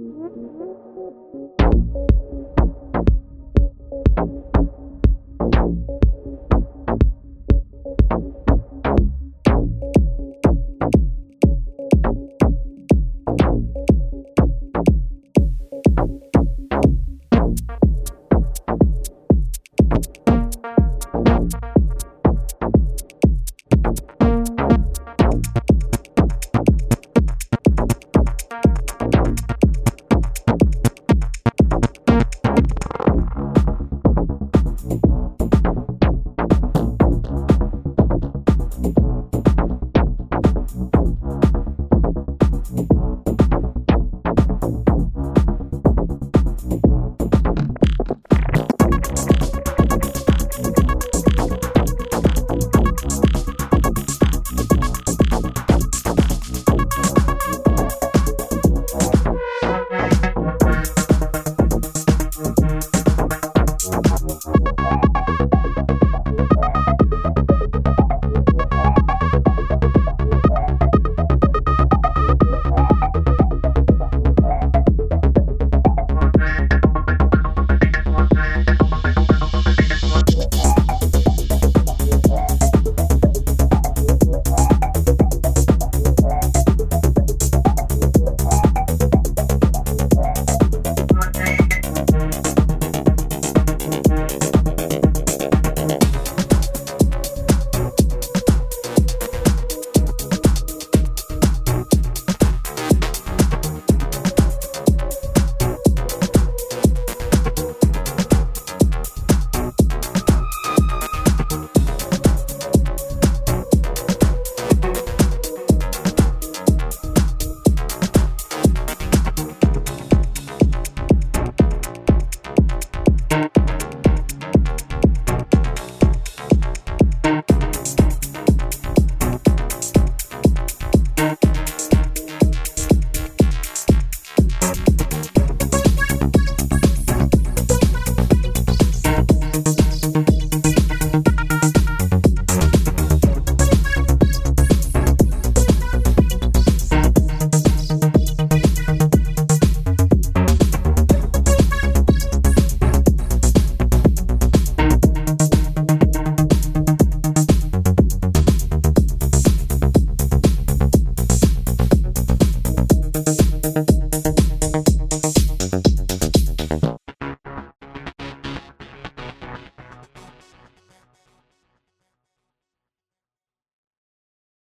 Thank you. Thank